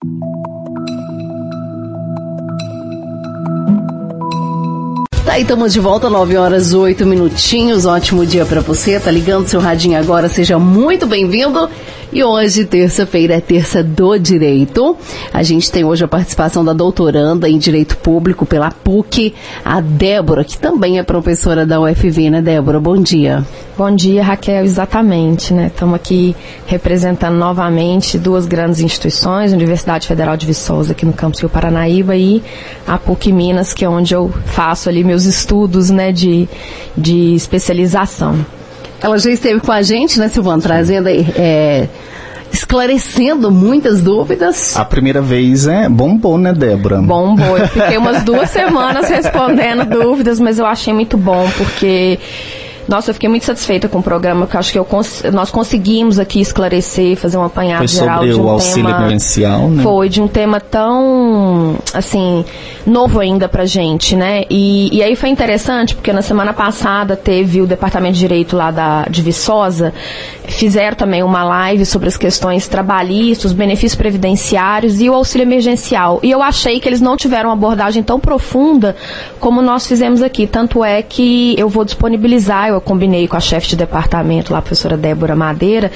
Tá aí, estamos de volta, 9 horas 8 minutinhos. Ótimo dia para você. Tá ligando seu radinho agora? Seja muito bem-vindo. E hoje, terça-feira, é terça do direito. A gente tem hoje a participação da doutoranda em Direito Público pela PUC, a Débora, que também é professora da UFV, né, Débora? Bom dia. Bom dia, Raquel. Exatamente, né? Estamos aqui representando novamente duas grandes instituições, a Universidade Federal de Viçosa, aqui no campus Rio Paranaíba, e a PUC Minas, que é onde eu faço ali meus estudos, né, de, de especialização. Ela já esteve com a gente, né, Silvana, trazendo é, esclarecendo muitas dúvidas. A primeira vez é bombou, né, Débora? Bombou. Eu fiquei umas duas semanas respondendo dúvidas, mas eu achei muito bom, porque nossa, eu fiquei muito satisfeita com o programa, porque acho que cons nós conseguimos aqui esclarecer, fazer um apanhado Foi geral sobre de um o auxílio tema, emergencial, né? Foi, de um tema tão, assim, novo ainda pra gente, né? E, e aí foi interessante, porque na semana passada teve o Departamento de Direito lá da, de Viçosa, fizeram também uma live sobre as questões trabalhistas, os benefícios previdenciários e o auxílio emergencial. E eu achei que eles não tiveram uma abordagem tão profunda como nós fizemos aqui. Tanto é que eu vou disponibilizar, eu combinei com a chefe de departamento lá, a professora Débora Madeira,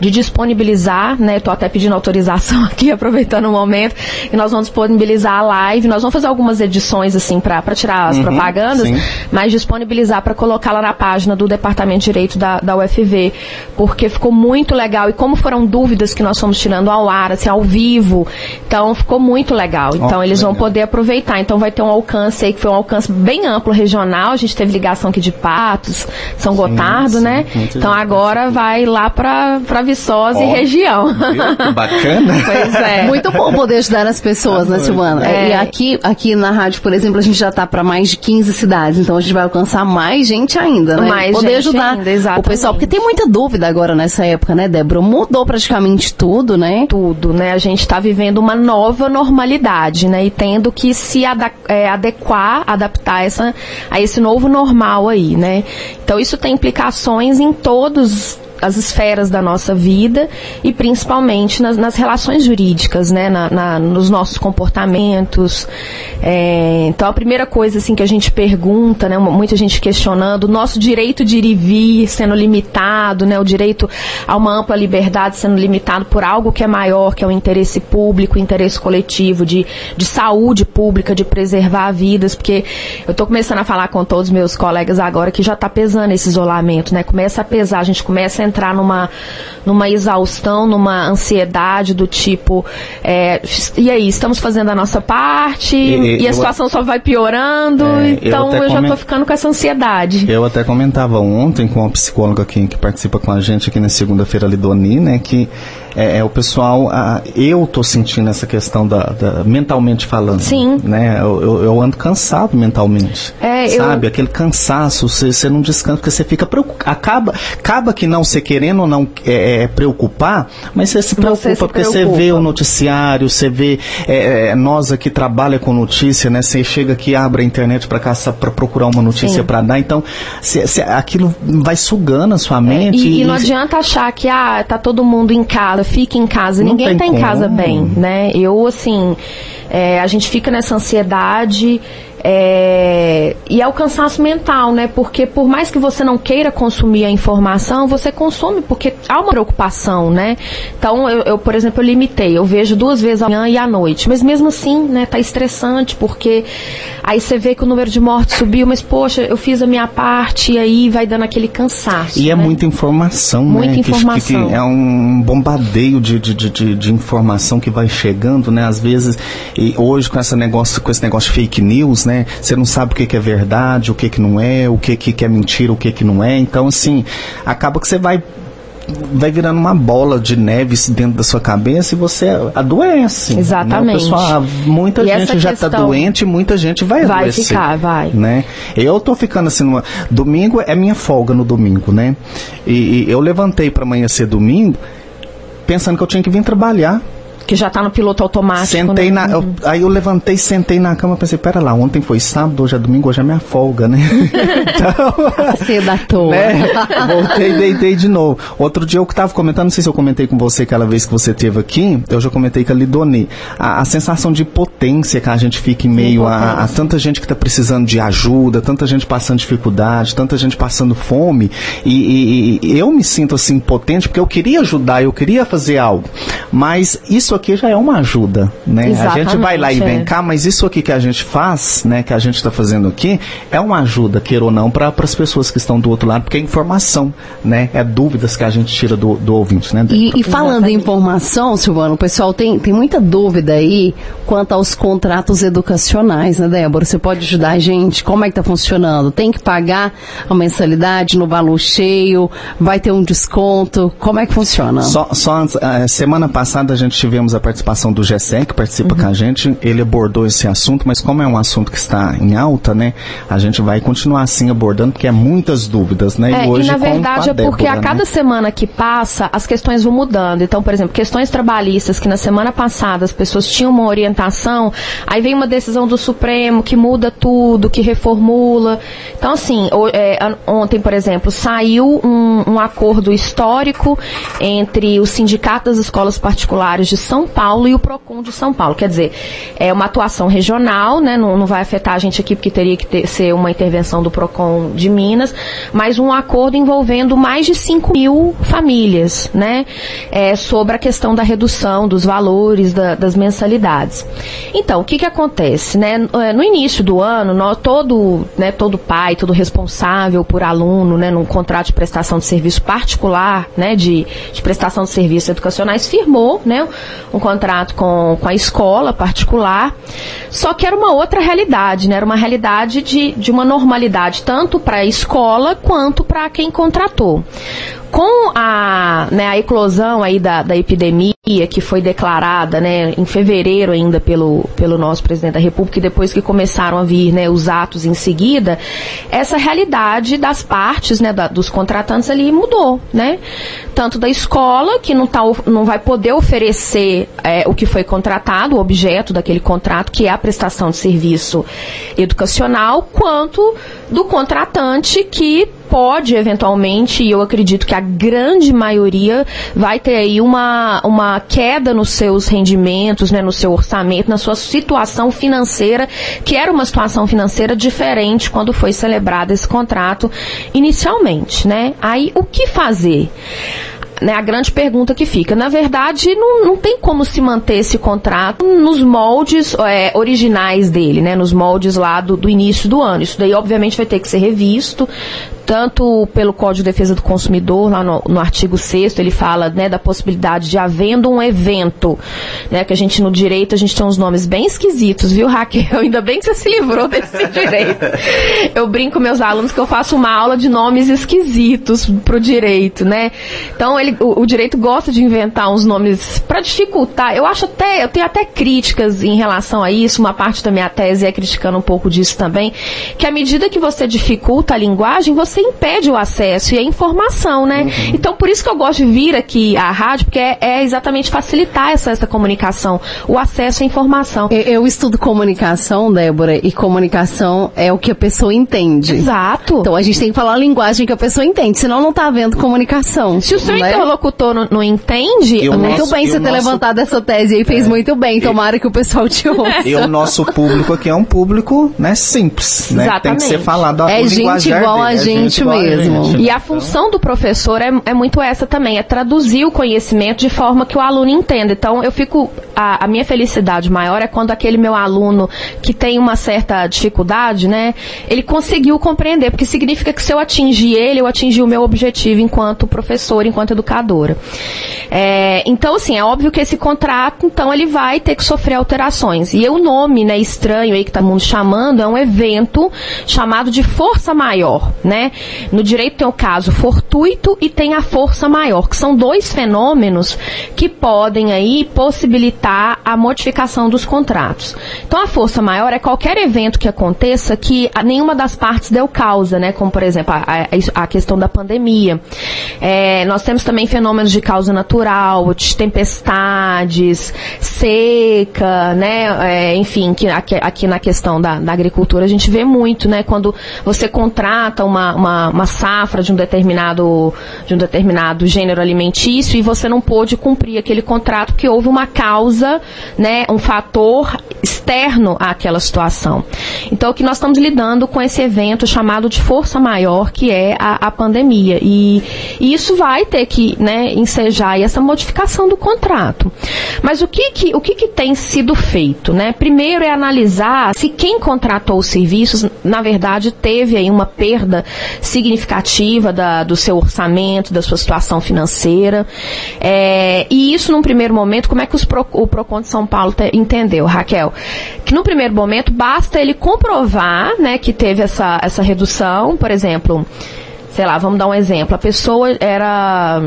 de disponibilizar, né? Estou até pedindo autorização aqui, aproveitando o momento, e nós vamos disponibilizar a live. Nós vamos fazer algumas edições, assim, para tirar as Uhum, propagandas, sim. mas disponibilizar para colocar lá na página do Departamento de Direito da, da UFV, porque ficou muito legal. E como foram dúvidas que nós fomos tirando ao ar, assim, ao vivo, então ficou muito legal. Então Ó, eles vão legal. poder aproveitar. Então vai ter um alcance aí, que foi um alcance bem amplo regional. A gente teve ligação aqui de Patos, São Gotardo, sim, né? muita Então agora vai lá para Viçosa e Ó, região. Viu? Que Bacana. Pois é. Muito bom poder ajudar as pessoas, né, Silvana? É. E aqui, aqui na rádio, por exemplo, a gente já está para mais de 15 cidades, então a gente vai alcançar mais gente ainda, né? Mais poder gente ajudar ainda, o pessoal, porque tem muita dúvida agora nessa época, né, Débora? Mudou praticamente tudo, né? tudo, né? A gente está vivendo uma nova normalidade, né? E tendo que se é, adequar, adaptar essa, a esse novo normal aí, né? Então isso tem implicações em todos as esferas da nossa vida e principalmente nas, nas relações jurídicas, né, na, na- nos nossos comportamentos. É, então a primeira coisa assim que a gente pergunta, né, muita gente questionando, o nosso direito de ir e vir sendo limitado, né, o direito a uma ampla liberdade sendo limitado por algo que é maior, que é o interesse público, o interesse coletivo de, de saúde pública, de preservar vidas, porque eu estou começando a falar com todos os meus colegas agora que já está pesando esse isolamento, né? Começa a pesar, a gente começa a entrar numa, numa exaustão, numa ansiedade do tipo, é, e aí, estamos fazendo a nossa parte E- e, a eu- situação só vai piorando, É, eu então até eu, já estou ficando com essa ansiedade. Eu até comentava ontem com uma psicóloga aqui, que participa com a gente aqui na segunda-feira, ali, Doni, né, que é, é o pessoal, ah, eu tô sentindo essa questão da, da- mentalmente falando. Sim. Né, eu, eu- eu ando cansado mentalmente. É, eu- sabe, aquele cansaço, você, você não descansa, porque você fica preocupado. Acaba, acaba que não você querendo ou não é, é, preocupar, mas você se preocupa, Você se porque você preocupa. vê o noticiário, você vê é, é, nós aqui trabalha com notícia, né? Você chega aqui, abre a internet para caçar, para procurar uma notícia para dar, então cê- cê- aquilo vai sugando a sua mente. É, E, e não adianta achar que ah, tá todo mundo em casa, fica em casa. Não Ninguém tá em casa como. bem, né? Eu, assim, é, a gente fica nessa ansiedade. É, e é o cansaço mental, né? Porque por mais que você não queira consumir a informação, você consome porque há uma preocupação, né? Então, eu, eu, por exemplo, eu limitei. Eu vejo duas vezes à manhã e à noite. Mas mesmo assim, né? Tá estressante porque aí você vê que o número de mortes subiu, mas poxa, eu fiz a minha parte e aí vai dando aquele cansaço. E é né? muita informação, Muita né? Informação. Que, que é um bombardeio de, de, de, de, de informação que vai chegando, né? Às vezes, e hoje com, essa negócio, com esse negócio de fake news, né? Você não sabe o que, que é verdade, o que, que não é, o que, que, é mentira, o que, que não é. Então, assim, acaba que você vai vai virando uma bola de neve dentro da sua cabeça e você adoece. né? Exatamente. O pessoal, muita E gente já está questão- doente e muita gente vai Vai adoecer. ficar, vai. Né? Eu tô ficando assim numa. Domingo é minha folga no domingo, né? E, e eu levantei para amanhã ser domingo pensando que eu tinha que vir trabalhar. Que já está no piloto automático. Sentei né? na. eu- aí eu levantei, sentei na cama e pensei, pera lá, ontem foi sábado, hoje é domingo, hoje é minha folga, né? então. Cedo à toa. né? Voltei e deitei de novo. Outro dia eu que tava comentando, não sei se eu comentei com você aquela vez que você teve aqui, eu já comentei com a Lidoni. A, a sensação de potência que a gente fica em meio a, a tanta gente que tá precisando de ajuda, tanta gente passando dificuldade, tanta gente passando fome. E, e- e eu me sinto assim potente porque eu queria ajudar, eu queria fazer algo. Mas isso aqui já é uma ajuda, né? A gente vai lá e Exatamente, vem é. cá, mas isso aqui que a gente faz, né, que a gente está fazendo aqui, é uma ajuda, queira ou não, para as pessoas que estão do outro lado, porque é informação, né? É dúvidas que a gente tira do, do ouvinte, né? E, e falando em informação, Silvano, o pessoal tem, tem muita dúvida aí quanto aos contratos educacionais, né, Débora? Você pode ajudar a gente? Como é que tá funcionando? Tem que pagar a mensalidade no valor cheio? Vai ter um desconto? Como é que funciona? Só, só antes, eh, semana passada a gente tivemos a participação do GSE, que participa Uhum. com a gente. Ele abordou esse assunto, mas como é um assunto que está em alta, né? A gente vai continuar assim abordando, porque é muitas dúvidas, né? É, hoje e na verdade é porque Débora, a cada né? semana que passa, as questões vão mudando. Então, por exemplo, questões trabalhistas que na semana passada as pessoas tinham uma orientação, aí vem uma decisão do Supremo que muda tudo, que reformula. Então, assim, é, ontem, por exemplo, saiu um, um acordo histórico entre o Sindicato das Escolas Particulares de São Paulo e o PROCON de São Paulo. Quer dizer, é uma atuação regional, né? Não, não vai afetar a gente aqui porque teria que ter- ser uma intervenção do PROCON de Minas, mas um acordo envolvendo mais de 5 mil famílias, né? É, sobre a questão da redução dos valores da- das mensalidades. Então, o que que acontece, né? É, No início do ano, nós, todo, né, todo pai, todo responsável por aluno, né, num contrato de prestação de serviço particular, né, de, de prestação de serviços educacionais, firmou, né, um contrato com, com a escola particular, só que era uma outra realidade, né, era uma realidade de, de uma normalidade tanto para a escola quanto para quem contratou. Com a, né, a eclosão aí da, da epidemia que foi declarada né, em fevereiro ainda pelo, pelo nosso presidente da República e depois que começaram a vir né, os atos em seguida, essa realidade das partes, né, da- dos contratantes ali mudou, né? Tanto da escola, que não, tá, não vai poder oferecer é, o que foi contratado, o objeto daquele contrato, que é a prestação de serviço educacional, quanto do contratante que pode eventualmente, e eu acredito que a grande maioria vai ter aí uma, uma queda nos seus rendimentos, né, no seu orçamento, na sua situação financeira, que era uma situação financeira diferente quando foi celebrado esse contrato inicialmente, né? Aí o que fazer? Né, a grande pergunta que fica. Na verdade, não, não tem como se manter esse contrato nos moldes é, originais dele, né, nos moldes lá do, do início do ano. Isso daí, obviamente, vai ter que ser revisto, tanto pelo Código de Defesa do Consumidor, lá no, no artigo 6 ele fala né, da possibilidade de havendo um evento, né, que a gente no direito, a gente tem uns nomes bem esquisitos, viu, Raquel? Ainda bem que você se livrou desse direito. Eu brinco com meus alunos que eu faço uma aula de nomes esquisitos pro direito, né? Então, ele, o, o direito gosta de inventar uns nomes para dificultar. Eu acho até, eu tenho até críticas em relação a isso, uma parte da minha tese é criticando um pouco disso também, que à medida que você dificulta a linguagem, você impede o acesso e a informação, né? Então, por isso que eu gosto de vir aqui à rádio, porque é, é exatamente facilitar essa, essa comunicação, o acesso à informação. Eu, eu estudo comunicação, Débora, e comunicação é o que a pessoa entende. Exato. Então a gente tem que falar a linguagem que a pessoa entende, senão não tá havendo comunicação. Se o seu né? Interlocutor não, não entende, Muito nosso- bem você ter nosso- levantado essa tese aí, fez muito bem. Tomara que o pessoal te ouça. E o nosso público aqui é um público, né, simples, né? Tem que ser Exatamente. falado a É o gente igual a dele, é gente igual a mesmo. gente. E a função do professor é, é muito essa também, é traduzir o conhecimento de forma que o aluno entenda. Então, eu fico. A, a minha felicidade maior é quando aquele meu aluno que tem uma certa dificuldade, né, ele conseguiu compreender, porque significa que se eu atingir ele, eu atingi o meu objetivo enquanto professor, enquanto É, então, assim, é óbvio que esse contrato, então, ele vai ter que sofrer alterações. E o nome, né, estranho aí que tá todo mundo chamando, é um evento chamado de força maior, né? No direito tem o caso fortuito e tem a força maior, que são dois fenômenos que podem aí possibilitar a modificação dos contratos. Então, a força maior é qualquer evento que aconteça que nenhuma das partes deu causa, né? Como, por exemplo, a, a questão da pandemia. É, nós temos também fenômenos de causa natural, de tempestades, seca, né? É, enfim, que, aqui, aqui, na questão da, da, agricultura a gente vê muito, né? Quando você contrata uma, uma, uma safra de um determinado de um determinado gênero alimentício e você não pôde cumprir aquele contrato porque houve uma causa, né? Um fator externo àquela situação. Então, o que nós estamos lidando com esse evento chamado de força maior, que é a, a pandemia. E, e, isso vai ter que né, ensejar essa modificação do contrato. Mas o que, que, o que, que tem sido feito? Né? Primeiro é analisar se quem contratou os serviços, na verdade, teve aí uma perda significativa da, do seu orçamento, da sua situação financeira. É, e isso, num primeiro momento, como é que Pro, o PROCON de São Paulo te, entendeu, Raquel? Que no primeiro momento basta ele comprovar né, que teve essa, essa redução, por exemplo, sei lá, vamos dar um exemplo. A pessoa era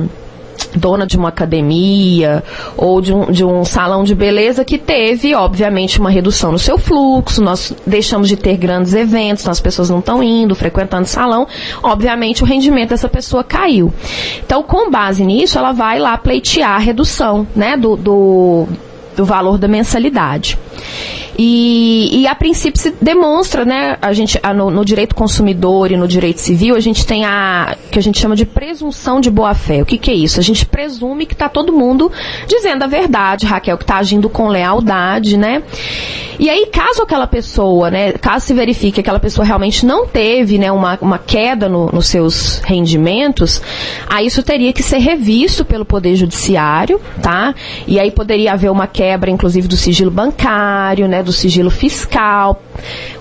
dona de uma academia ou de um, de um salão de beleza que teve, obviamente, uma redução no seu fluxo, nós deixamos de ter grandes eventos, as pessoas não estão indo, frequentando o salão, obviamente o rendimento dessa pessoa caiu. Então, com base nisso, ela vai lá pleitear a redução né, do, do, do valor da mensalidade. E, e a princípio se demonstra, né, a gente, a, no, no, direito consumidor e no direito civil, a gente tem a que a gente chama de presunção de boa-fé. O que, que é isso? A gente presume que está todo mundo dizendo a verdade, Raquel, que está agindo com lealdade, né? E aí, caso aquela pessoa, né, caso se verifique que aquela pessoa realmente não teve, né, uma, uma queda no, nos seus rendimentos, aí isso teria que ser revisto pelo Poder Judiciário, tá? E aí poderia haver uma quebra, inclusive, do sigilo bancário, né, do sigilo fiscal.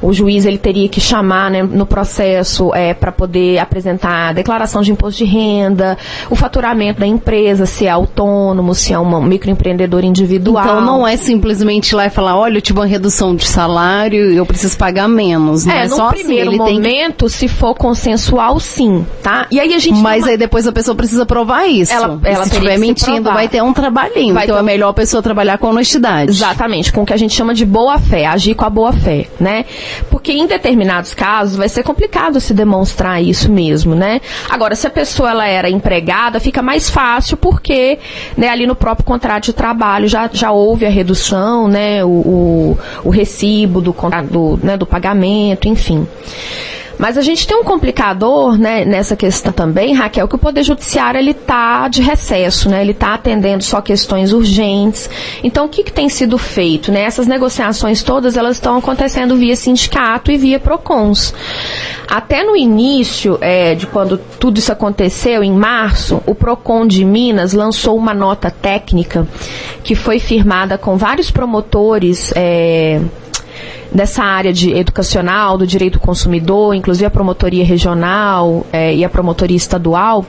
O juiz ele teria que chamar né, no processo é, para poder apresentar a declaração de imposto de renda, o faturamento da empresa, se é autônomo, se é um microempreendedor individual. Então não é simplesmente ir lá e falar, olha, eu tive uma redução de salário eu preciso pagar menos. Não é, é no só assim, primeiro assim, momento, que... se for consensual, sim, tá? E aí a gente. Mas aí depois a pessoa precisa provar isso. Ela, ela se estiver mentindo, vai ter um trabalhinho. Vai então um... é melhor a pessoa trabalhar com honestidade. Exatamente, com o que a gente chama de boa fé, agir com a boa fé, né? Porque em determinados casos vai ser complicado se demonstrar isso mesmo, né? Agora, se a pessoa ela era empregada, fica mais fácil porque, né, ali no próprio contrato de trabalho já, já houve a redução, né, o, o, o recibo do, do, né, do pagamento, enfim. Mas a gente tem um complicador né, nessa questão também, Raquel, que o Poder Judiciário ele está de recesso, né? ele está atendendo só questões urgentes. Então, o que, que tem sido feito? Né? Essas negociações todas elas estão acontecendo via sindicato e via PROCONs. Até no início é, de quando tudo isso aconteceu, em março, o PROCON de Minas lançou uma nota técnica que foi firmada com vários promotores. É, dessa área de educacional, do direito do consumidor, inclusive a promotoria regional é, e a promotoria estadual.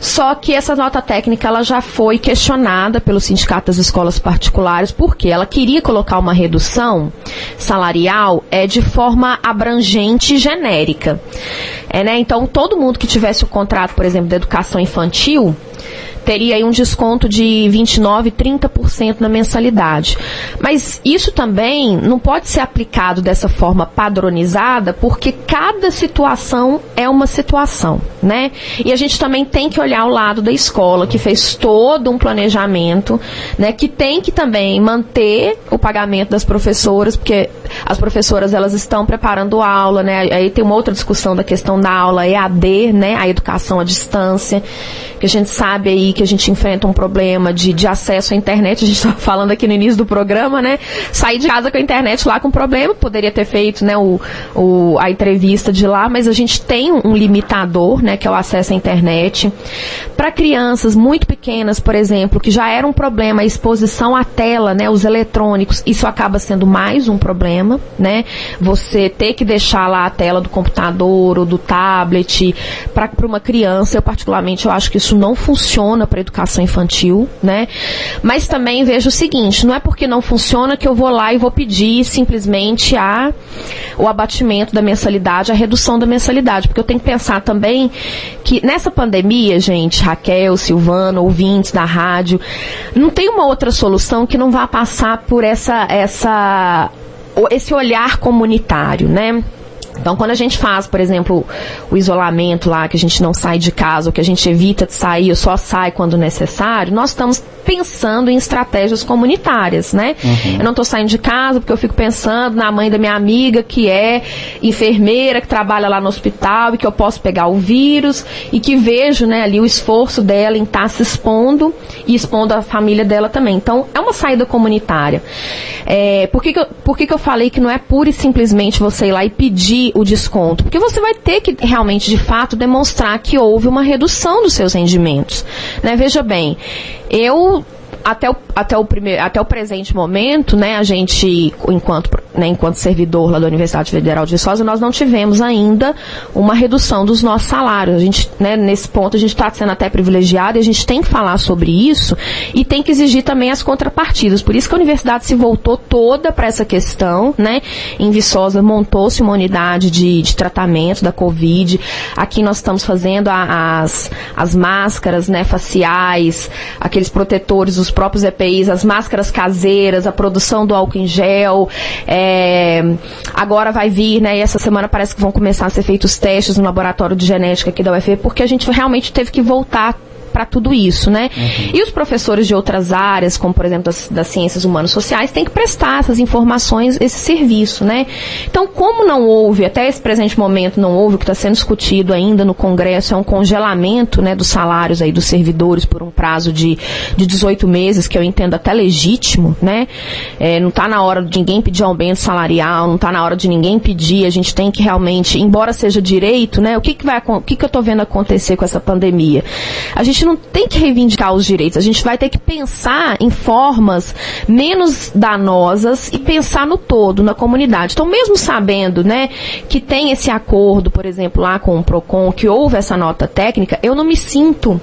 Só que essa nota técnica ela já foi questionada pelo Sindicato das Escolas Particulares, porque ela queria colocar uma redução salarial é, de forma abrangente e genérica. É, né? Então, todo mundo que tivesse o contrato, por exemplo, da educação infantil, teria aí um desconto de 29, 30% na mensalidade. Mas isso também não pode ser aplicado dessa forma padronizada, porque cada situação é uma situação, né? E a gente também tem que olhar o lado da escola, que fez todo um planejamento, né, que tem que também manter o pagamento das professoras, porque as professoras elas estão preparando aula, né? Aí tem uma outra discussão da questão da aula EAD, né, a educação à distância, que a gente sabe aí que a gente enfrenta um problema de, de acesso à internet, a gente estava falando aqui no início do programa, né? Sair de casa com a internet lá com problema, poderia ter feito, né, o, o, a entrevista de lá, mas a gente tem um limitador, né, que é o acesso à internet. Para crianças muito pequenas, por exemplo, que já era um problema a exposição à tela, né, os eletrônicos, isso acaba sendo mais um problema, né? Você ter que deixar lá a tela do computador ou do tablet para uma criança, eu particularmente eu acho que isso não funciona funciona para educação infantil, né? Mas também vejo o seguinte, não é porque não funciona que eu vou lá e vou pedir simplesmente a o abatimento da mensalidade, a redução da mensalidade, porque eu tenho que pensar também que nessa pandemia, gente, Raquel, Silvana, ouvintes da rádio, não tem uma outra solução que não vá passar por essa essa esse olhar comunitário, né? Então, quando a gente faz, por exemplo, o isolamento lá, que a gente não sai de casa, ou que a gente evita de sair, ou só sai quando necessário, nós estamos pensando em estratégias comunitárias, né? Uhum. Eu não estou saindo de casa porque eu fico pensando na mãe da minha amiga que é enfermeira, que trabalha lá no hospital e que eu posso pegar o vírus e que vejo, né, ali o esforço dela em estar tá se expondo e expondo a família dela também. Então, é uma saída comunitária. É, por que, que, eu, por que, que eu falei que não é pura e simplesmente você ir lá e pedir o desconto? Porque você vai ter que realmente, de fato, demonstrar que houve uma redução dos seus rendimentos. Né? Veja bem, eu até o, até o, primeiro, até o presente momento, né, a gente, enquanto, né, enquanto servidor lá da Universidade Federal de Viçosa, nós não tivemos ainda uma redução dos nossos salários. A gente, né, nesse ponto, a gente está sendo até privilegiado e a gente tem que falar sobre isso e tem que exigir também as contrapartidas. Por isso que a universidade se voltou toda para essa questão, né? Em Viçosa montou-se uma unidade de, de tratamento da Covid. Aqui nós estamos fazendo a, as, as máscaras, né, faciais, aqueles protetores, os próprios EPIs, as máscaras caseiras, a produção do álcool em gel. É, agora vai vir, né? E essa semana parece que vão começar a ser feitos testes no laboratório de genética aqui da UFV, porque a gente realmente teve que voltar para tudo isso, né? Uhum. E os professores de outras áreas, como por exemplo das, das ciências humanas sociais, têm que prestar essas informações, esse serviço, né? Então, como não houve, até esse presente momento não houve, o que está sendo discutido ainda no Congresso é um congelamento, né, dos salários aí dos servidores por um prazo de, de 18 meses, que eu entendo até legítimo, né? É, não está na hora de ninguém pedir aumento salarial, não está na hora de ninguém pedir, a gente tem que realmente, embora seja direito, né? O que, que vai, o que, que eu estou vendo acontecer com essa pandemia? A gente não tem que reivindicar os direitos, a gente vai ter que pensar em formas menos danosas e pensar no todo, na comunidade. Então, mesmo sabendo, né, que tem esse acordo, por exemplo, lá com o Procon, que houve essa nota técnica, eu não me sinto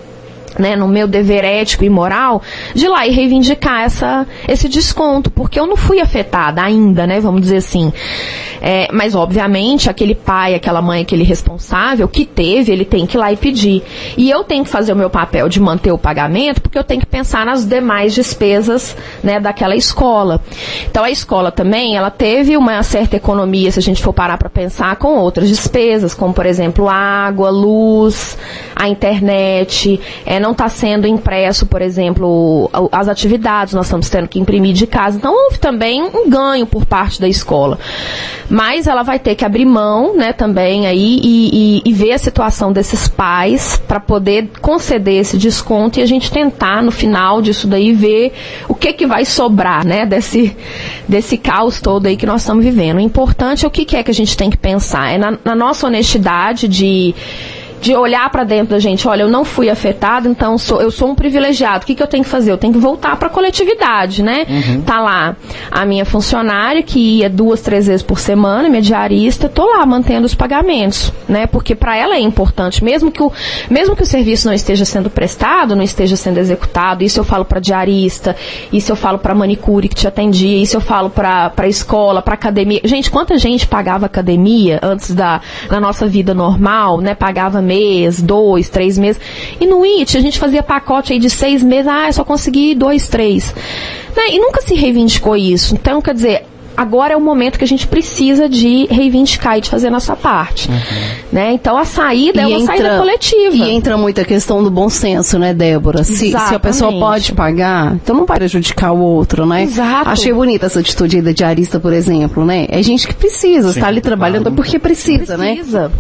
né, no meu dever ético e moral, de lá e reivindicar essa, esse desconto, porque eu não fui afetada ainda, né, vamos dizer assim. É, mas, obviamente, aquele pai, aquela mãe, aquele responsável que teve, ele tem que ir lá e pedir. E eu tenho que fazer o meu papel de manter o pagamento, porque eu tenho que pensar nas demais despesas, né, daquela escola. Então, a escola também, ela teve uma certa economia, se a gente for parar para pensar, com outras despesas, como, por exemplo, água, luz, a internet, é, não está sendo impresso, por exemplo, as atividades, nós estamos tendo que imprimir de casa. Então, houve também um ganho por parte da escola. Mas ela vai ter que abrir mão, né, também aí e, e, e ver a situação desses pais para poder conceder esse desconto e a gente tentar, no final disso daí, ver o que que vai sobrar, né, desse, desse caos todo aí que nós estamos vivendo. O importante é o que, que é que a gente tem que pensar. É na, na nossa honestidade de de olhar para dentro da gente, olha, eu não fui afetado, então sou, eu sou um privilegiado. O que, que eu tenho que fazer? Eu tenho que voltar para a coletividade, né? Uhum. Tá lá a minha funcionária que ia duas, três vezes por semana, minha diarista, tô lá mantendo os pagamentos, né? Porque para ela é importante, mesmo que o mesmo que o serviço não esteja sendo prestado, não esteja sendo executado. Isso eu falo para diarista, isso eu falo para manicure que te atendia, isso eu falo para para escola, para academia. Gente, quanta gente pagava academia antes da na nossa vida normal, né? Pagava mês, dois, três meses. E no IT a gente fazia pacote aí de seis meses, ah, eu só consegui dois, três. Né? E nunca se reivindicou isso. Então, quer dizer, agora é o momento que a gente precisa de reivindicar e de fazer a nossa parte. Uhum. Né? Então a saída e é uma entra, saída coletiva. E entra muito a questão do bom senso, né, Débora? Se, se, a pessoa pode pagar, então não vai prejudicar o outro, né? Exato. Achei bonita essa atitude aí da diarista, por exemplo, né? É gente que precisa Sim, estar ali trabalhando claro. porque precisa, precisa, né? Precisa.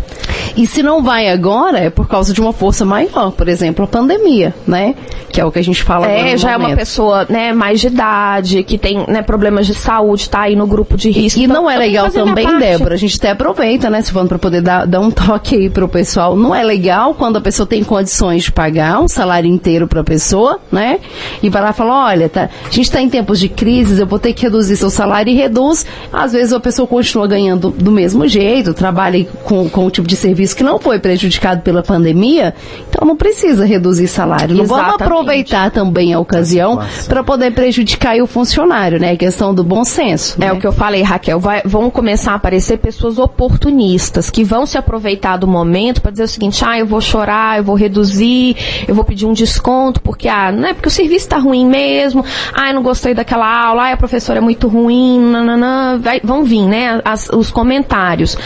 E se não vai agora, é por causa de uma força maior, por exemplo, a pandemia, né? Que é o que a gente fala É, já momento. é uma pessoa, né, mais de idade, que tem, né, problemas de saúde, tá aí no grupo de risco. E, não é legal também, Débora, a gente até aproveita, né, se for para poder dar, dar um toque aí pro pessoal. Não é legal quando a pessoa tem condições de pagar um salário inteiro para a pessoa, né? E vai lá e fala, olha, tá, a gente está em tempos de crise, eu vou ter que reduzir seu salário e reduz. Às vezes a pessoa continua ganhando do mesmo jeito, trabalha com, com o tipo de serviço que não foi prejudicado pela pandemia. Então não precisa reduzir salário. Não vamos Exatamente. aproveitar também a ocasião para poder prejudicar aí o funcionário, né? A questão do bom senso. É né? o que eu falei, Raquel. Vai- vão começar a aparecer pessoas oportunistas que vão se aproveitar do momento para dizer o seguinte: ah, eu vou chorar, eu vou reduzir, eu vou pedir um desconto, porque, ah, não é porque o serviço está ruim mesmo, ah, eu não gostei daquela aula, ah, a professora é muito ruim, nananã. Vai- vão vir, né, as- os comentários.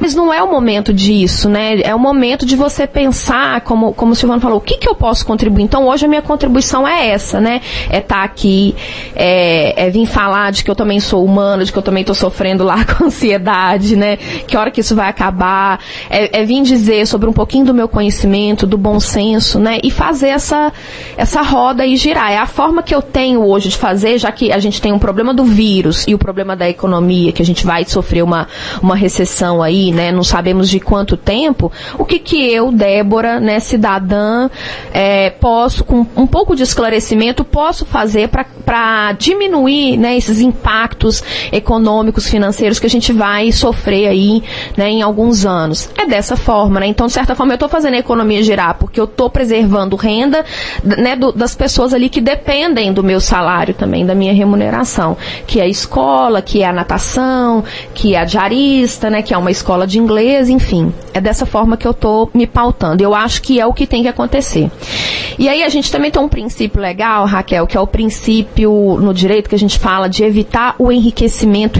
Mas não é o momento disso, né? É o momento de você pensar, como, como o Silvano falou, o que, que eu posso contribuir? Então, hoje a minha contribuição é essa, né? É estar aqui, é, é vir falar de que eu também sou de que eu também estou sofrendo lá com ansiedade, né? Que hora que isso vai acabar? É, é vir dizer sobre um pouquinho do meu conhecimento, do bom senso, né? E fazer essa, essa roda e girar. É a forma que eu tenho hoje de fazer, já que a gente tem um problema do vírus e o problema da economia, que a gente vai sofrer uma, uma recessão aí, né? Não sabemos de quanto tempo. O que que eu, Débora, né, cidadã, é, posso, com um pouco de esclarecimento, posso fazer para diminuir, né, esses impactos econômicos, financeiros que a gente vai sofrer aí, né, em alguns anos. É dessa forma, né? Então, de certa forma, eu estou fazendo a economia girar porque eu estou preservando renda, né, do- das pessoas ali que dependem do meu salário também, da minha remuneração, que é a escola, que é a natação, que é a diarista, né, que é uma escola de inglês, enfim. É dessa forma que eu estou me pautando. Eu acho que é o que tem que acontecer. E aí a gente também tem um princípio legal, Raquel, que é o princípio no direito que a gente fala de evitar o enriquecimento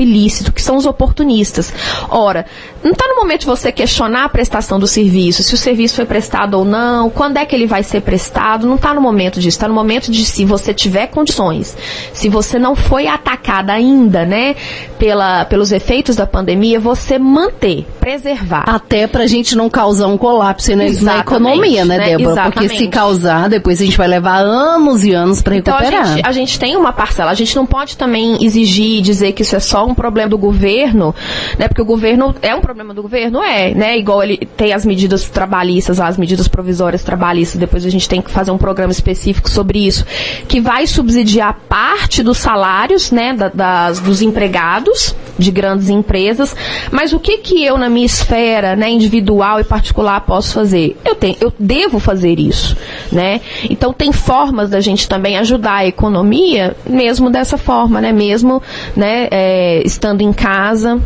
ilícito, que são os oportunistas. Ora, não está no momento de você questionar a prestação do serviço, se o serviço foi prestado ou não, quando é que ele vai ser prestado, não está no momento disso, está no momento de se você tiver condições, se você não foi atacada ainda, né, pela, pelos efeitos da pandemia, você manter, preservar. Até pra gente não causar um colapso né, na economia, né, né? Débora? Porque se causar, depois a gente vai levar anos e anos pra Então a recuperar. gente, a gente tem uma parcela. A gente não pode também exigir e dizer que isso é só um problema do governo, né? Porque o governo é um problema do governo, é, né? Igual ele tem as medidas trabalhistas, as medidas provisórias trabalhistas. Depois a gente tem que fazer um programa específico sobre isso, que vai subsidiar parte dos salários, né? da- das, dos empregados de grandes empresas. Mas o que que eu na minha esfera, né? Individual e particular posso fazer? Eu tenho, eu devo fazer isso, né? Então tem formas da gente também ajudar a economia, mesmo dessa forma, né? Mesmo, né? é, estando em casa.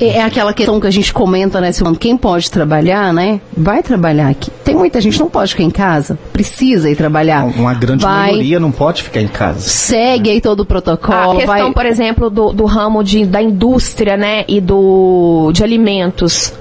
É aquela questão que a gente comenta, né, Silvano? Quem pode trabalhar, né? Vai trabalhar aqui. Tem muita gente que não pode ficar em casa. Precisa ir trabalhar. Uma grande vai, maioria não pode ficar em casa. Segue aí todo o A protocolo. questão, vai... por exemplo, do, do ramo de, da indústria, né? E do, de alimentos.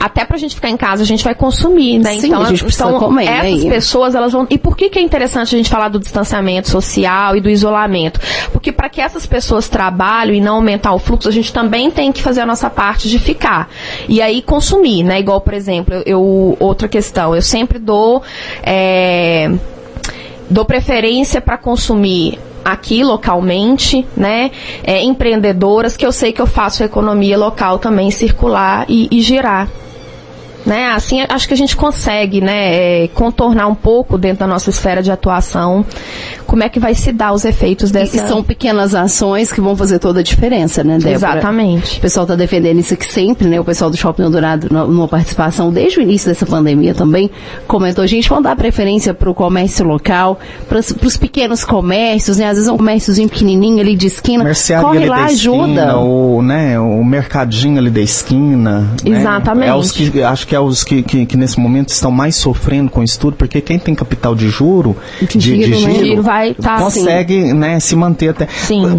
Até pra gente ficar em casa, a gente vai consumir, né? Sim, então, a gente precisa então comer, né? essas E- pessoas, elas vão. E por que, que é interessante a gente falar do distanciamento social e do isolamento? Porque para que essas pessoas trabalhem e não aumentar o fluxo, a gente também tem que fazer a nossa parte de ficar. E aí consumir, né? Igual, por exemplo, eu, outra questão, eu sempre dou. é, dou preferência para consumir aqui localmente, né? É, empreendedoras que eu sei que eu faço a economia local também circular e, e girar. Né? Assim, acho que a gente consegue né, é, contornar um pouco dentro da nossa esfera de atuação como é que vai se dar os efeitos E dessa... são pequenas ações que vão fazer toda a diferença, né, Débora? Exatamente. O pessoal está defendendo isso aqui sempre, né? O pessoal do Shopping Eldorado, no- numa participação desde o início dessa pandemia também, comentou, gente, vamos dar preferência para o comércio local, para os pequenos comércios, né? Às vezes é um comérciozinho pequenininho ali de esquina. Corre ali lá, da ajuda. esquina, o, né, o mercadinho ali da esquina. né? Exatamente. É os que, acho que é os que, que, que nesse momento estão mais sofrendo com isso tudo, porque quem tem capital de juro, de, giro, de né? giro, vai tá, consegue né, se manter até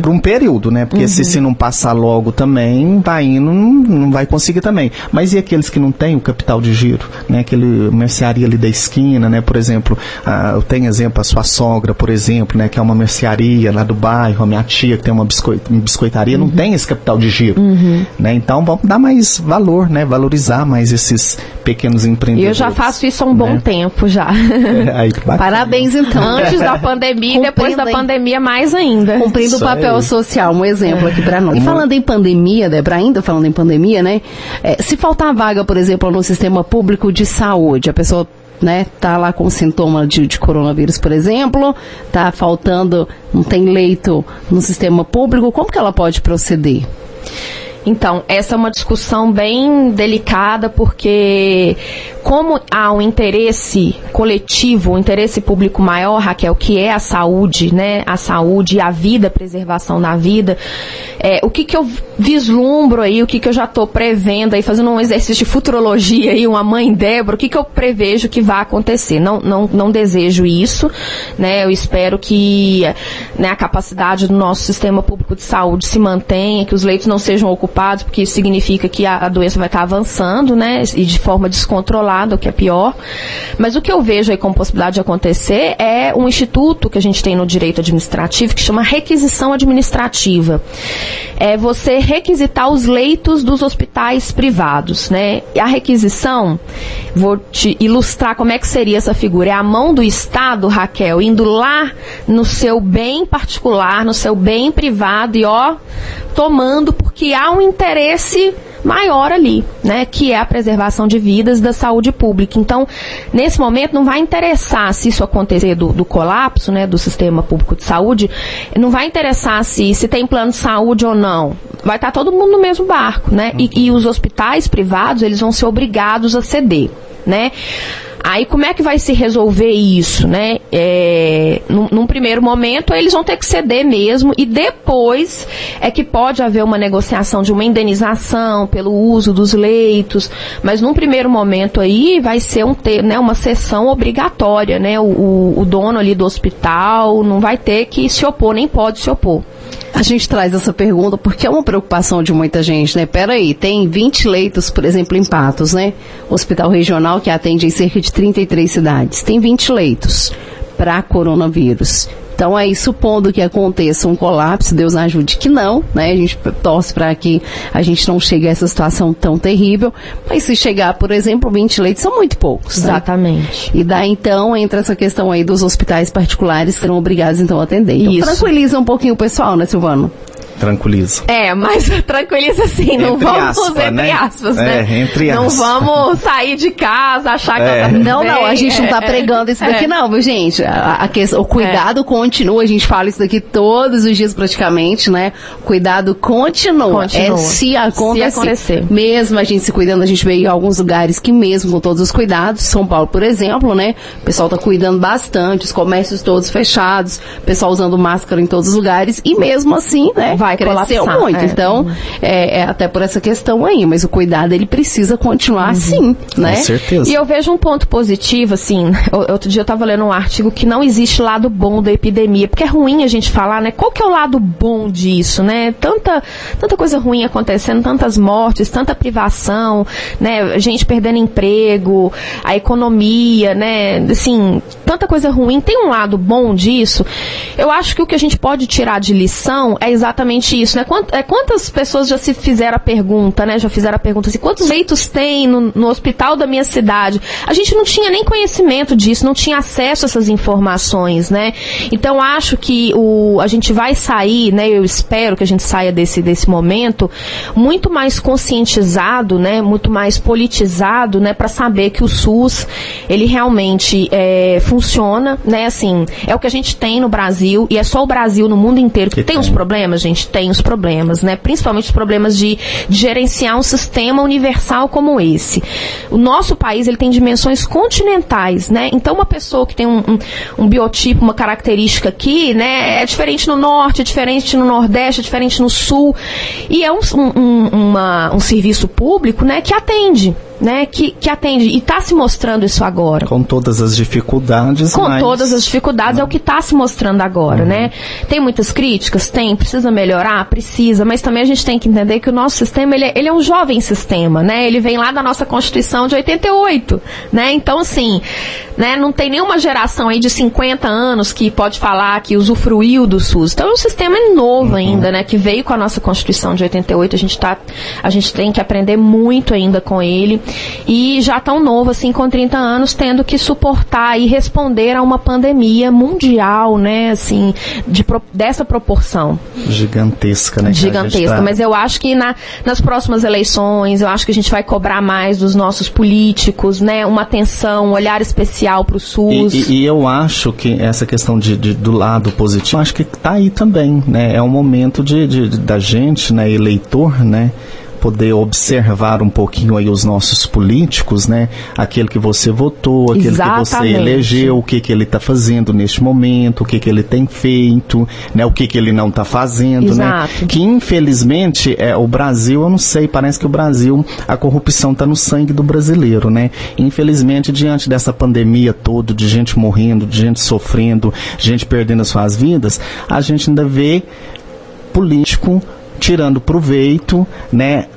por um período, né? Porque se, se não passar logo também, vai indo, não, não vai conseguir também. Mas e aqueles que não têm o capital de giro, né? Aquele mercearia ali da esquina, né? Por exemplo, ah, eu tenho exemplo, a sua sogra, por exemplo, né? Que é uma mercearia lá do bairro, a minha tia que tem uma biscoit, uma biscoitaria, não tem esse capital de giro, né? Então vamos dar mais valor, né? Valorizar mais esses pequenos E empreendedores. eu já faço isso há um bom né? tempo já. Aí, que bacana. Parabéns, então. Antes da pandemia e depois da aí. pandemia mais ainda. Cumprindo o papel aí. social, um exemplo aqui pra nós. E falando em pandemia, Débora, ainda falando em pandemia, né? é, se faltar vaga, por exemplo, no sistema público de saúde, a pessoa né, tá lá com sintoma de, de coronavírus, por exemplo, tá faltando, não tem leito no sistema público, como que ela pode proceder? Então, essa é uma discussão bem delicada, porque como há um interesse coletivo, um interesse público maior, Raquel, que é a saúde, né? A saúde a vida, a preservação da vida. É, o que, que eu vislumbro aí, o que, que eu já estou prevendo aí, fazendo um exercício de futurologia aí, uma mãe Débora, o que, que eu prevejo que vai acontecer? Não, não, não desejo isso, né? Eu espero que né, a capacidade do nosso sistema público de saúde se mantenha, que os leitos não sejam ocupados, porque isso significa que a, a doença vai estar avançando, né? E de forma descontrolada, o que é pior. Mas o que eu vejo aí como possibilidade de acontecer é um instituto que a gente tem no direito administrativo que chama requisição administrativa. É você requisitar os leitos dos hospitais privados, né? E a requisição, vou te ilustrar como é que seria essa figura. É a mão do Estado, Raquel, indo lá no seu bem particular, no seu bem privado e ó, tomando porque há um interesse maior ali, né, que é a preservação de vidas da saúde pública. Então, nesse momento não vai interessar se isso acontecer do, do colapso, né, do sistema público de saúde, não vai interessar se se tem plano de saúde ou não. Vai estar todo mundo no mesmo barco, né? E, e os hospitais privados eles vão ser obrigados a ceder, né? Aí como é que vai se resolver isso, né? É, num, num, primeiro momento eles vão ter que ceder mesmo e depois é que pode haver uma negociação de uma indenização pelo uso dos leitos, mas num primeiro momento aí vai ser um ter, né, uma sessão obrigatória, né? O, o, o dono ali do hospital não vai ter que se opor, nem pode se opor. A gente traz essa pergunta porque é uma preocupação de muita gente, né? Peraí, tem 20 leitos, por exemplo, em Patos, né? Hospital regional que atende em cerca de 33 cidades. Tem 20 leitos para coronavírus. Então aí, supondo que aconteça um colapso, Deus ajude que não, né? A gente torce para que a gente não chegue a essa situação tão terrível. Mas se chegar, por exemplo, 20 leitos, são muito poucos. Né? Exatamente. E daí então entra essa questão aí dos hospitais particulares serão obrigados então a atender. Então, Isso. tranquiliza um pouquinho o pessoal, né, Silvano? Tranquiliza. É, mas tranquiliza assim, não entre vamos, aspas, entre né? aspas, né? É, entre não vamos sair de casa, achar é. que... Não, não, a gente não tá é, pregando isso daqui é. não, viu, gente? A, a o cuidado continua, a gente fala isso daqui todos os dias praticamente, né? Cuidado continua. continua. É se acontecer. se acontecer. Mesmo a gente se cuidando, a gente veio em alguns lugares que mesmo com todos os cuidados, São Paulo, por exemplo, né? O pessoal tá cuidando bastante, os comércios todos fechados, o pessoal usando máscara em todos os lugares, e mesmo assim, né? Vai cresceu colapsar, muito. É. Então, é, é, até por essa questão aí, mas o cuidado ele precisa continuar uhum. assim, né? Com certeza. E eu vejo um ponto positivo, assim, outro dia eu estava lendo um artigo que não existe lado bom da epidemia, porque é ruim a gente falar, né? Qual que é o lado bom disso, né? Tanta, tanta coisa ruim acontecendo, tantas mortes, tanta privação, né? Gente perdendo emprego, a economia, né? Assim, tanta coisa ruim. Tem um lado bom disso? Eu acho que o que a gente pode tirar de lição é exatamente isso, né? É, quantas pessoas já se fizeram a pergunta, né? Já fizeram a pergunta assim, quantos leitos tem no, no hospital da minha cidade? A gente não tinha nem conhecimento disso, não tinha acesso a essas informações, né? Então acho que o, a gente vai sair, né? Eu espero que a gente saia desse, desse momento muito mais conscientizado, né? Muito mais politizado, né? Para saber que o SUS ele realmente é, funciona, né? Assim, é o que a gente tem no Brasil e é só o Brasil no mundo inteiro que, que tem, tem os problemas, gente tem os problemas, né? Principalmente os problemas de, de gerenciar um sistema universal como esse. O nosso país ele tem dimensões continentais, né? Então uma pessoa que tem um, um, um biotipo, uma característica aqui, né, é diferente no norte, é diferente no nordeste, é diferente no sul e é um, um, uma, um serviço público, né, que atende né, que, que atende. E está se mostrando isso agora. Com todas as dificuldades. Com mas... todas as dificuldades, é o que está se mostrando agora, né? uhum. né? Tem muitas críticas? Tem. Precisa melhorar? Precisa. Mas também a gente tem que entender que o nosso sistema, ele é, ele é um jovem sistema, né? Ele vem lá da nossa Constituição de 88, né? Então, assim, né, não tem nenhuma geração aí de 50 anos que pode falar que usufruiu do SUS. Então, é um sistema novo uhum. ainda, né? Que veio com a nossa Constituição de 88. A gente, tá, a gente tem que aprender muito ainda com ele. E já tão novo, assim, com 30 anos, tendo que suportar e responder a uma pandemia mundial, né, assim, de, dessa proporção. Gigantesca, né? Gigantesca, tá... mas eu acho que na, nas próximas eleições, eu acho que a gente vai cobrar mais dos nossos políticos, né, uma atenção, um olhar especial para o SUS. E, e, e, eu acho que essa questão de, de, do lado positivo, acho que está aí também, né, é um momento de, de da gente, né, eleitor, né, poder observar um pouquinho aí os nossos políticos, né? Aquele que você votou, aquele Exatamente. que você elegeu, o que que ele está fazendo neste momento, o que que ele tem feito, né? O que que ele não está fazendo, né? Exato. né? Que infelizmente é o Brasil, eu não sei, parece que o Brasil a corrupção está no sangue do brasileiro, né? Infelizmente diante dessa pandemia toda, de gente morrendo, de gente sofrendo, gente perdendo as suas vidas, a gente ainda vê político tirando proveito, né?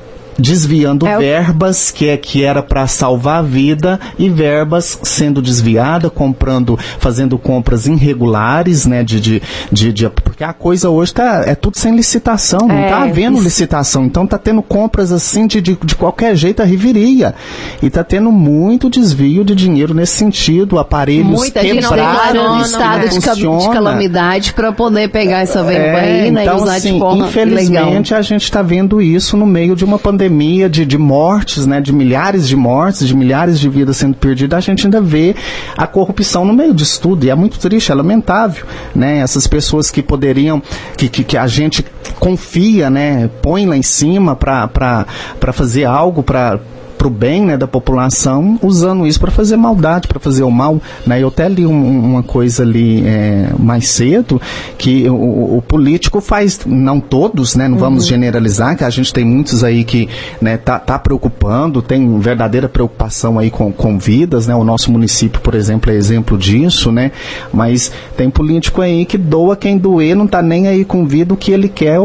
Desviando é verbas que é que era para salvar a vida e verbas sendo desviada, comprando, fazendo compras irregulares, né, de, de, de, de porque a coisa hoje tá é tudo sem licitação, não é, tá havendo isso. licitação, então tá tendo compras assim de, de, de qualquer jeito a riveria e tá tendo muito desvio de dinheiro nesse sentido, aparelhos Muita quebrados, não estado de, de calamidade para poder pegar essa verba é, aí, né, então, e usar assim, de forma infelizmente legal. a gente está vendo isso no meio de uma pandemia pandemia de, de mortes, né, de milhares de mortes, de milhares de vidas sendo perdidas, a gente ainda vê a corrupção no meio disso tudo. E é muito triste, é lamentável. Né? Essas pessoas que poderiam, que, que, que a gente confia, né, põe lá em cima para fazer algo, para para o bem né, da população, usando isso para fazer maldade, para fazer o mal. Né? Eu até li um, uma coisa ali é, mais cedo, que o, o, político faz, não todos, né, não vamos uhum. generalizar, que a gente tem muitos aí que né, tá, tá preocupando, tem verdadeira preocupação aí com, com vidas, né? o nosso município, por exemplo, é exemplo disso, né? mas tem político aí que doa quem doer, não está nem aí com vida, o que ele quer,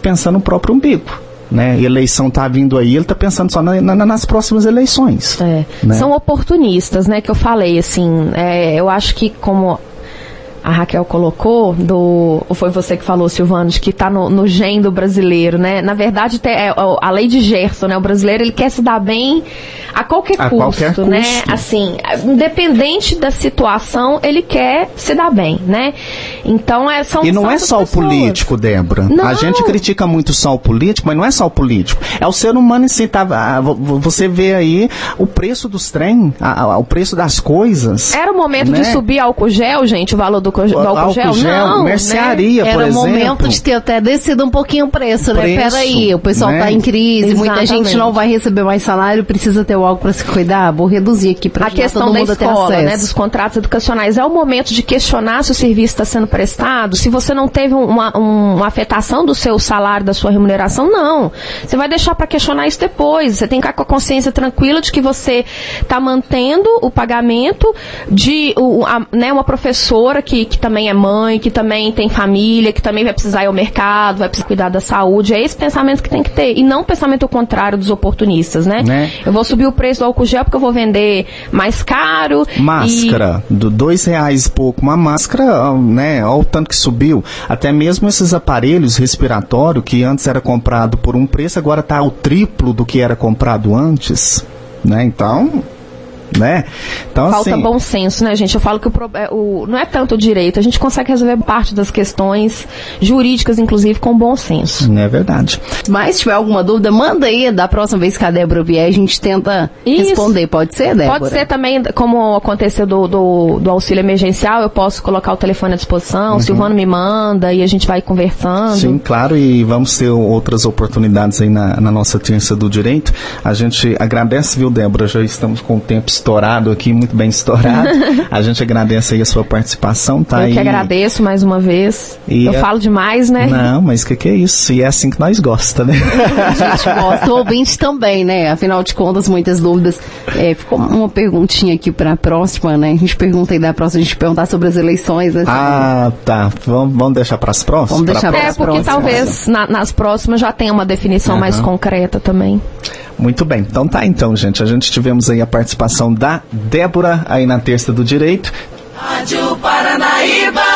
pensando no próprio umbigo né? Eleição tá vindo aí, ele tá pensando só na, na, nas próximas eleições. É. Né? São oportunistas, né? Que eu falei, assim, é, eu acho que como a Raquel colocou, do, ou foi você que falou, Silvano, de que está no, no gen do brasileiro, né? Na verdade, é, a lei de Gerson, né? O brasileiro, ele quer se dar bem a qualquer, a custo, qualquer né? Custo. Assim, independente da situação, ele quer se dar bem, né? Então, é, são E não é só pessoas. o político, Débora. Não. A gente critica muito só o político, mas não é só o político. É o ser humano em si. Tá, você vê aí o preço dos trem, a, a, o preço das coisas. Era o momento né? de subir álcool gel, gente, o valor do álcool, do álcool gel? gel não, mercearia, né? por Era exemplo. Era o momento de ter até descido um pouquinho o preço, né? preço né? Peraí, o pessoal né? tá em crise, Exatamente. muita gente não vai receber mais salário, precisa ter algo para se cuidar. Vou reduzir aqui para a questão da escola, né? Dos contratos educacionais. É o momento de questionar se o serviço está sendo prestado, se você não teve uma, uma afetação do seu salário, da sua remuneração, não. Você vai deixar para questionar isso depois. Você tem que ficar com a consciência tranquila de que você está mantendo o pagamento de o, a, né, uma professora que que também é mãe, que também tem família, que também vai precisar ir ao mercado, vai precisar cuidar da saúde. É esse pensamento que tem que ter. E não o pensamento contrário dos oportunistas, né? né? Eu vou subir o preço do álcool gel porque eu vou vender mais caro. Máscara, e... do dois reais e pouco. Uma máscara, né? Olha o tanto que subiu. Até mesmo esses aparelhos respiratórios que antes era comprado por um preço, agora está o triplo do que era comprado antes. Né? Então, né? Então, Falta assim, bom senso, né, gente? Eu falo que o, é, o, não é tanto o direito, a gente consegue resolver parte das questões jurídicas, inclusive, com bom senso. É verdade. Mas se tiver alguma dúvida, manda aí, da próxima vez que a Débora vier, a gente tenta Isso. responder. Pode ser, Débora? Pode ser também, como aconteceu do, do, do, auxílio emergencial, eu posso colocar o telefone à disposição, uhum. o Silvano me manda e a gente vai conversando. Sim, claro, e vamos ter outras oportunidades aí na, na nossa ciência do direito. A gente agradece, viu, Débora? Já estamos com o tempo estourado aqui, muito bem estourado. a gente agradece aí a sua participação, tá? Eu que agradeço mais uma vez. E Eu é... falo demais, né? Não, mas o que, que é isso? E é assim que nós gostamos, né? a gente gosta. O ouvinte também, né? Afinal de contas, muitas dúvidas. É, ficou uma perguntinha aqui para a próxima, né? A gente pergunta aí da próxima, a gente perguntar sobre as eleições. Né? Ah, tá. Vamos, vamos deixar para as próximas? Vamos deixar para as próximas. É, porque talvez na, nas próximas já tenha uma definição uhum. mais concreta também. Muito bem. Então tá então, gente. A gente tivemos aí a participação da Débora aí na terça do direito. Rádio Paranaíba.